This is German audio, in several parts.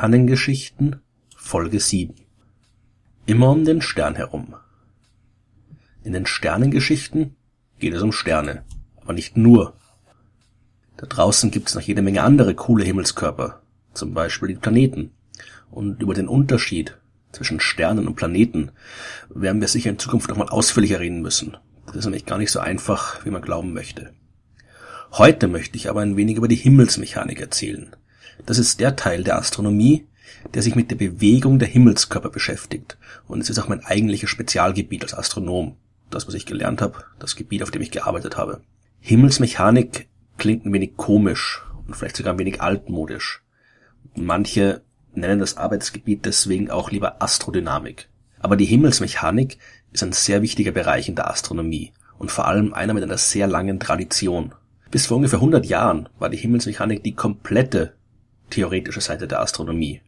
Sternengeschichten Folge 7 Immer um den Stern herum. In den Sternengeschichten geht es um Sterne, aber nicht nur. Da draußen gibt's noch jede Menge andere coole Himmelskörper, zum Beispiel die Planeten. Und über den Unterschied zwischen Sternen und Planeten werden wir sicher in Zukunft noch mal ausführlicher reden müssen. Das ist nämlich gar nicht so einfach, wie man glauben möchte. Heute möchte ich aber ein wenig über die Himmelsmechanik erzählen. Das ist der Teil der Astronomie, der sich mit der Bewegung der Himmelskörper beschäftigt. Und es ist auch mein eigentliches Spezialgebiet als Astronom. Das, was ich gelernt habe, das Gebiet, auf dem ich gearbeitet habe. Himmelsmechanik klingt ein wenig komisch und vielleicht sogar ein wenig altmodisch. Manche nennen das Arbeitsgebiet deswegen auch lieber Astrodynamik. Aber die Himmelsmechanik ist ein sehr wichtiger Bereich in der Astronomie und vor allem einer mit einer sehr langen Tradition. Bis vor ungefähr 100 Jahren war die Himmelsmechanik die komplette theoretische Seite der Astronomie.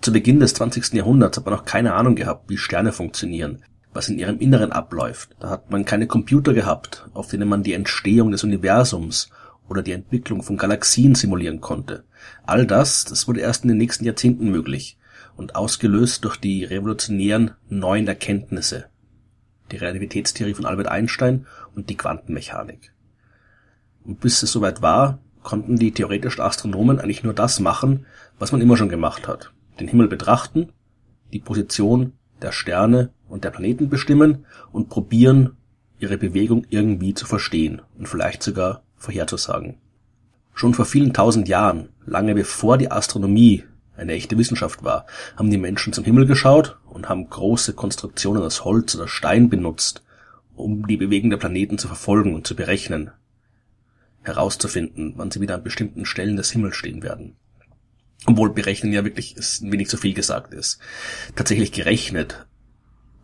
Zu Beginn des 20. Jahrhunderts hat man noch keine Ahnung gehabt, wie Sterne funktionieren, was in ihrem Inneren abläuft. Da hat man keine Computer gehabt, auf denen man die Entstehung des Universums oder die Entwicklung von Galaxien simulieren konnte. All das, das wurde erst in den nächsten Jahrzehnten möglich und ausgelöst durch die revolutionären neuen Erkenntnisse. Die Relativitätstheorie von Albert Einstein und die Quantenmechanik. Und bis es soweit war, konnten die theoretischen Astronomen eigentlich nur das machen, was man immer schon gemacht hat. Den Himmel betrachten, die Position der Sterne und der Planeten bestimmen und probieren, ihre Bewegung irgendwie zu verstehen und vielleicht sogar vorherzusagen. Schon vor vielen tausend Jahren, lange bevor die Astronomie eine echte Wissenschaft war, haben die Menschen zum Himmel geschaut und haben große Konstruktionen aus Holz oder Stein benutzt, um die Bewegung der Planeten zu verfolgen und zu berechnen herauszufinden, wann sie wieder an bestimmten Stellen des Himmels stehen werden. Obwohl berechnen ja wirklich ist ein wenig zu viel gesagt ist. Tatsächlich gerechnet,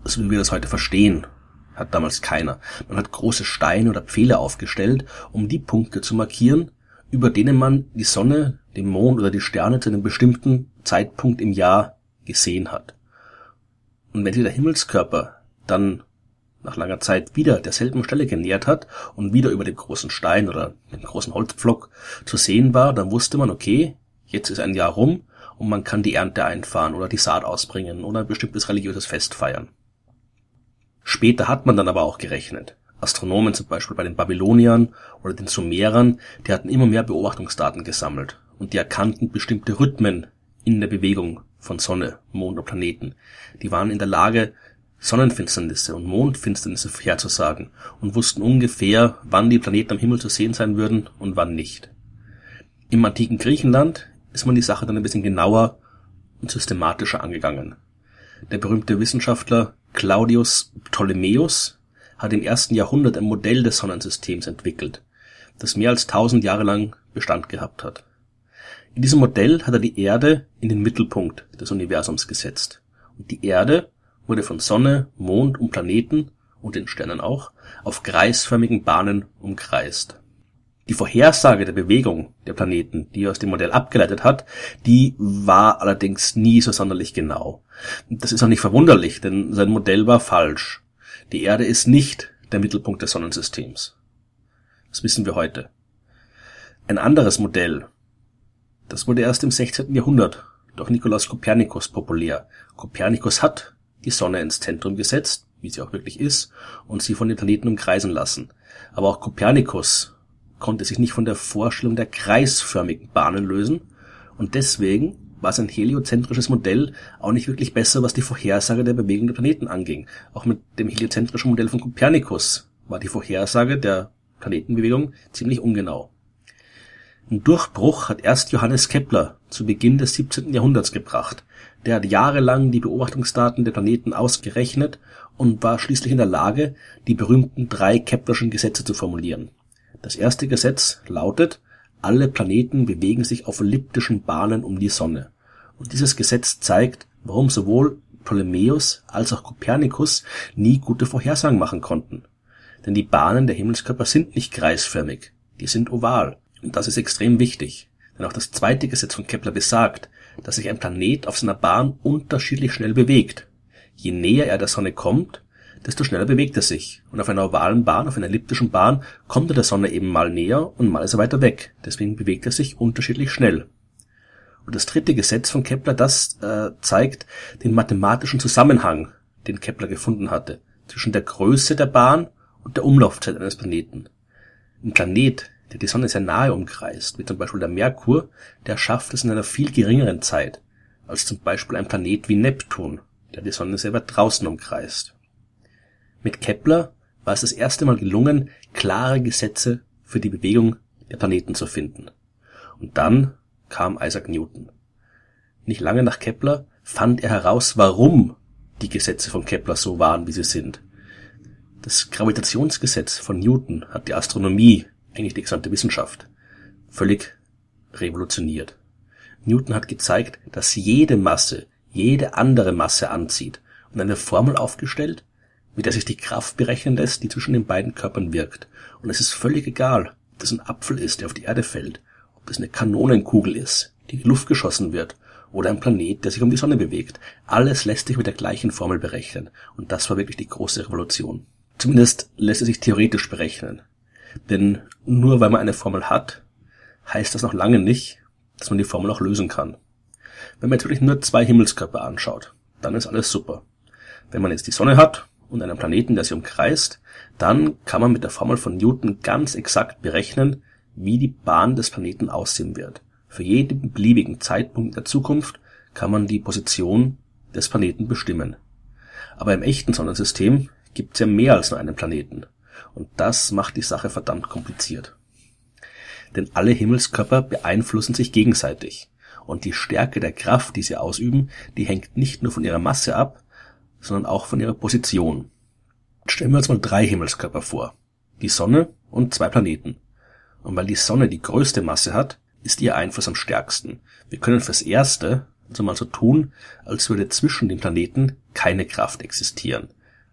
so wie wir das heute verstehen, hat damals keiner. Man hat große Steine oder Pfähle aufgestellt, um die Punkte zu markieren, über denen man die Sonne, den Mond oder die Sterne zu einem bestimmten Zeitpunkt im Jahr gesehen hat. Und wenn der Himmelskörper dann nach langer Zeit wieder derselben Stelle genähert hat und wieder über dem großen Stein oder dem großen Holzpflock zu sehen war, dann wusste man, okay, jetzt ist ein Jahr rum und man kann die Ernte einfahren oder die Saat ausbringen oder ein bestimmtes religiöses Fest feiern. Später hat man dann aber auch gerechnet. Astronomen zum Beispiel bei den Babyloniern oder den Sumerern, die hatten immer mehr Beobachtungsdaten gesammelt und die erkannten bestimmte Rhythmen in der Bewegung von Sonne, Mond und Planeten. Die waren in der Lage, Sonnenfinsternisse und Mondfinsternisse vorherzusagen und wussten ungefähr, wann die Planeten am Himmel zu sehen sein würden und wann nicht. Im antiken Griechenland ist man die Sache dann ein bisschen genauer und systematischer angegangen. Der berühmte Wissenschaftler Claudius Ptolemäus hat im ersten Jahrhundert ein Modell des Sonnensystems entwickelt, das mehr als tausend Jahre lang Bestand gehabt hat. In diesem Modell hat er die Erde in den Mittelpunkt des Universums gesetzt. Und die Erde wurde von Sonne, Mond und Planeten und den Sternen auch auf kreisförmigen Bahnen umkreist. Die Vorhersage der Bewegung der Planeten, die er aus dem Modell abgeleitet hat, die war allerdings nie so sonderlich genau. Das ist auch nicht verwunderlich, denn sein Modell war falsch. Die Erde ist nicht der Mittelpunkt des Sonnensystems. Das wissen wir heute. Ein anderes Modell, das wurde erst im 16. Jahrhundert durch Nikolaus Kopernikus populär. Kopernikus hat die Sonne ins Zentrum gesetzt, wie sie auch wirklich ist, und sie von den Planeten umkreisen lassen. Aber auch Kopernikus konnte sich nicht von der Vorstellung der kreisförmigen Bahnen lösen und deswegen war sein heliozentrisches Modell auch nicht wirklich besser, was die Vorhersage der Bewegung der Planeten anging. Auch mit dem heliozentrischen Modell von Kopernikus war die Vorhersage der Planetenbewegung ziemlich ungenau. Ein Durchbruch hat erst Johannes Kepler zu Beginn des 17. Jahrhunderts gebracht. Der hat jahrelang die Beobachtungsdaten der Planeten ausgerechnet und war schließlich in der Lage, die berühmten drei Keplerschen Gesetze zu formulieren. Das erste Gesetz lautet, alle Planeten bewegen sich auf elliptischen Bahnen um die Sonne. Und dieses Gesetz zeigt, warum sowohl Ptolemäus als auch Kopernikus nie gute Vorhersagen machen konnten. Denn die Bahnen der Himmelskörper sind nicht kreisförmig, die sind oval. Und das ist extrem wichtig, denn auch das zweite Gesetz von Kepler besagt, dass sich ein Planet auf seiner Bahn unterschiedlich schnell bewegt. Je näher er der Sonne kommt, desto schneller bewegt er sich. Und auf einer ovalen Bahn, auf einer elliptischen Bahn, kommt er der Sonne eben mal näher und mal ist er weiter weg. Deswegen bewegt er sich unterschiedlich schnell. Und das dritte Gesetz von Kepler, das äh, zeigt den mathematischen Zusammenhang, den Kepler gefunden hatte, zwischen der Größe der Bahn und der Umlaufzeit eines Planeten. Ein Planet, der die Sonne sehr nahe umkreist, wie zum Beispiel der Merkur, der schafft es in einer viel geringeren Zeit als zum Beispiel ein Planet wie Neptun, der die Sonne sehr weit draußen umkreist. Mit Kepler war es das erste Mal gelungen, klare Gesetze für die Bewegung der Planeten zu finden. Und dann kam Isaac Newton. Nicht lange nach Kepler fand er heraus, warum die Gesetze von Kepler so waren, wie sie sind. Das Gravitationsgesetz von Newton hat die Astronomie, eigentlich die gesamte Wissenschaft, völlig revolutioniert. Newton hat gezeigt, dass jede Masse jede andere Masse anzieht und eine Formel aufgestellt, mit der sich die Kraft berechnen lässt, die zwischen den beiden Körpern wirkt. Und es ist völlig egal, ob das ein Apfel ist, der auf die Erde fällt, ob das eine Kanonenkugel ist, die in die Luft geschossen wird, oder ein Planet, der sich um die Sonne bewegt. Alles lässt sich mit der gleichen Formel berechnen. Und das war wirklich die große Revolution. Zumindest lässt es sich theoretisch berechnen. Denn nur weil man eine Formel hat, heißt das noch lange nicht, dass man die Formel auch lösen kann. Wenn man natürlich nur zwei Himmelskörper anschaut, dann ist alles super. Wenn man jetzt die Sonne hat und einen Planeten, der sie umkreist, dann kann man mit der Formel von Newton ganz exakt berechnen, wie die Bahn des Planeten aussehen wird. Für jeden beliebigen Zeitpunkt der Zukunft kann man die Position des Planeten bestimmen. Aber im echten Sonnensystem gibt es ja mehr als nur einen Planeten. Und das macht die Sache verdammt kompliziert. Denn alle Himmelskörper beeinflussen sich gegenseitig. Und die Stärke der Kraft, die sie ausüben, die hängt nicht nur von ihrer Masse ab, sondern auch von ihrer Position. Stellen wir uns mal drei Himmelskörper vor. Die Sonne und zwei Planeten. Und weil die Sonne die größte Masse hat, ist ihr Einfluss am stärksten. Wir können fürs Erste also mal so tun, als würde zwischen den Planeten keine Kraft existieren,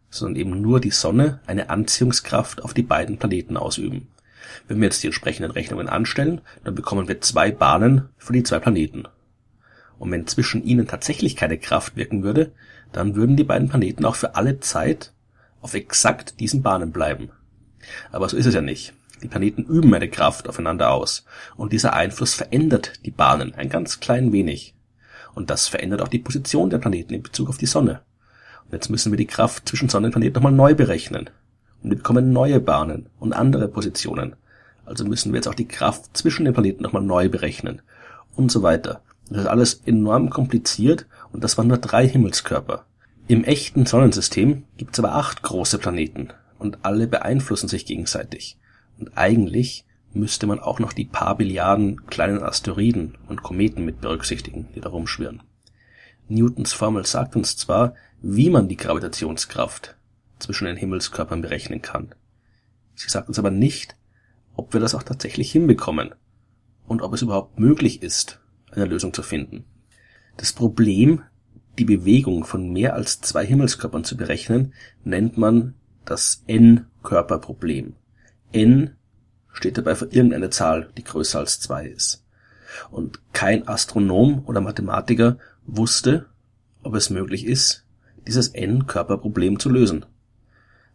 sondern eben nur die Sonne eine Anziehungskraft auf die beiden Planeten ausüben. Wenn wir jetzt die entsprechenden Rechnungen anstellen, dann bekommen wir zwei Bahnen für die zwei Planeten. Und wenn zwischen ihnen tatsächlich keine Kraft wirken würde, dann würden die beiden Planeten auch für alle Zeit auf exakt diesen Bahnen bleiben. Aber so ist es ja nicht. Die Planeten üben eine Kraft aufeinander aus. Und dieser Einfluss verändert die Bahnen ein ganz klein wenig. Und das verändert auch die Position der Planeten in Bezug auf die Sonne. Jetzt müssen wir die Kraft zwischen Sonne und Planet nochmal neu berechnen. Und wir bekommen neue Bahnen und andere Positionen. Also müssen wir jetzt auch die Kraft zwischen den Planeten nochmal neu berechnen. Und so weiter. Das ist alles enorm kompliziert und das waren nur drei Himmelskörper. Im echten Sonnensystem gibt es aber acht große Planeten und alle beeinflussen sich gegenseitig. Und eigentlich müsste man auch noch die paar Billiarden kleinen Asteroiden und Kometen mit berücksichtigen, die da rumschwirren. Newtons Formel sagt uns zwar, wie man die Gravitationskraft zwischen den Himmelskörpern berechnen kann. Sie sagt uns aber nicht, ob wir das auch tatsächlich hinbekommen und ob es überhaupt möglich ist, eine Lösung zu finden. Das Problem, die Bewegung von mehr als zwei Himmelskörpern zu berechnen, nennt man das N-Körperproblem. N steht dabei für irgendeine Zahl, die größer als zwei ist. Und kein Astronom oder Mathematiker wusste, ob es möglich ist, dieses N-Körperproblem zu lösen.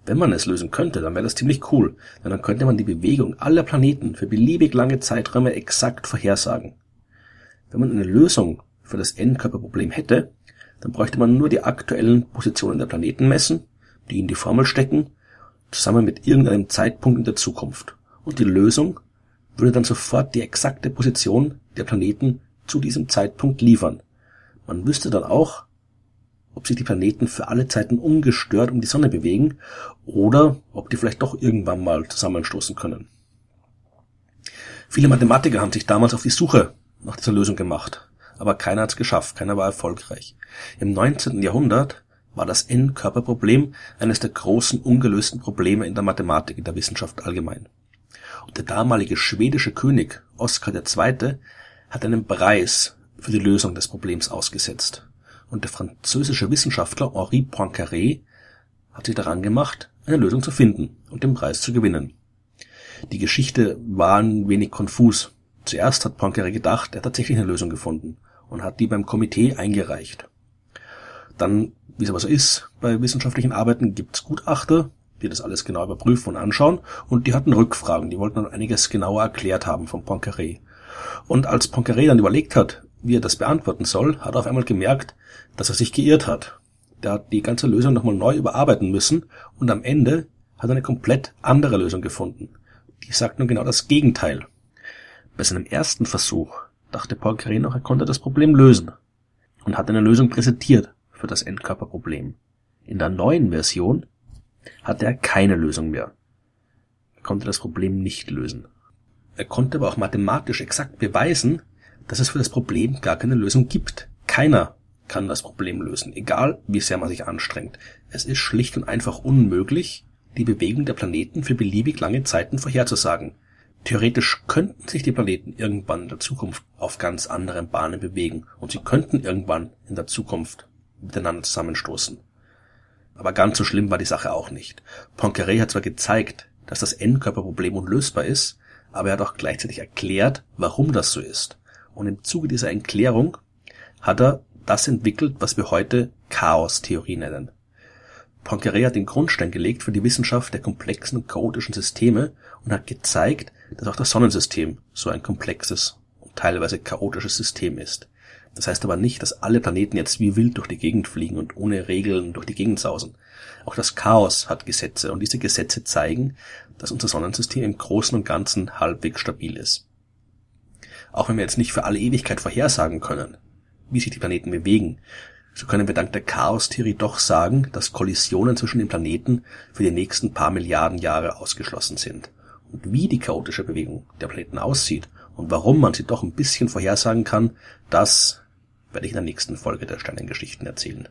Wenn man es lösen könnte, dann wäre das ziemlich cool, denn dann könnte man die Bewegung aller Planeten für beliebig lange Zeiträume exakt vorhersagen. Wenn man eine Lösung für das N-Körperproblem hätte, dann bräuchte man nur die aktuellen Positionen der Planeten messen, die in die Formel stecken, zusammen mit irgendeinem Zeitpunkt in der Zukunft. Und die Lösung würde dann sofort die exakte Position der Planeten zu diesem Zeitpunkt liefern. Man wüsste dann auch, ob sich die Planeten für alle Zeiten ungestört um die Sonne bewegen oder ob die vielleicht doch irgendwann mal zusammenstoßen können. Viele Mathematiker haben sich damals auf die Suche nach dieser Lösung gemacht, aber keiner hat es geschafft, keiner war erfolgreich. Im 19. Jahrhundert war das N-Körperproblem eines der großen ungelösten Probleme in der Mathematik, in der Wissenschaft allgemein. Und der damalige schwedische König Oskar II. hat einen Preis für die Lösung des Problems ausgesetzt und der französische Wissenschaftler Henri Poincaré hat sich daran gemacht, eine Lösung zu finden und den Preis zu gewinnen. Die Geschichte war ein wenig konfus. Zuerst hat Poincaré gedacht, er hat tatsächlich eine Lösung gefunden und hat die beim Komitee eingereicht. Dann, wie es aber so ist, bei wissenschaftlichen Arbeiten gibt es Gutachter, die das alles genau überprüfen und anschauen, und die hatten Rückfragen, die wollten dann einiges genauer erklärt haben von Poincaré. Und als Poincaré dann überlegt hat, wie er das beantworten soll, hat er auf einmal gemerkt, dass er sich geirrt hat. Der hat die ganze Lösung nochmal neu überarbeiten müssen und am Ende hat er eine komplett andere Lösung gefunden. Die sagt nun genau das Gegenteil. Bei seinem ersten Versuch dachte Poincaré noch, er konnte das Problem lösen und hat eine Lösung präsentiert für das Endkörperproblem. In der neuen Version hatte er keine Lösung mehr. Er konnte das Problem nicht lösen. Er konnte aber auch mathematisch exakt beweisen, dass es für das Problem gar keine Lösung gibt. Keiner kann das Problem lösen, egal wie sehr man sich anstrengt. Es ist schlicht und einfach unmöglich, die Bewegung der Planeten für beliebig lange Zeiten vorherzusagen. Theoretisch könnten sich die Planeten irgendwann in der Zukunft auf ganz anderen Bahnen bewegen und sie könnten irgendwann in der Zukunft miteinander zusammenstoßen. Aber ganz so schlimm war die Sache auch nicht. Poincaré hat zwar gezeigt, dass das Endkörperproblem unlösbar ist, aber er hat auch gleichzeitig erklärt, warum das so ist. Und im Zuge dieser Erklärung hat er das entwickelt, was wir heute Chaos-Theorie nennen. Poincaré hat den Grundstein gelegt für die Wissenschaft der komplexen und chaotischen Systeme und hat gezeigt, dass auch das Sonnensystem so ein komplexes und teilweise chaotisches System ist. Das heißt aber nicht, dass alle Planeten jetzt wie wild durch die Gegend fliegen und ohne Regeln durch die Gegend sausen. Auch das Chaos hat Gesetze und diese Gesetze zeigen, dass unser Sonnensystem im Großen und Ganzen halbwegs stabil ist. Auch wenn wir jetzt nicht für alle Ewigkeit vorhersagen können, wie sich die Planeten bewegen, so können wir dank der Chaostheorie doch sagen, dass Kollisionen zwischen den Planeten für die nächsten paar Milliarden Jahre ausgeschlossen sind. Und wie die chaotische Bewegung der Planeten aussieht und warum man sie doch ein bisschen vorhersagen kann, das werde ich in der nächsten Folge der Sternengeschichten erzählen.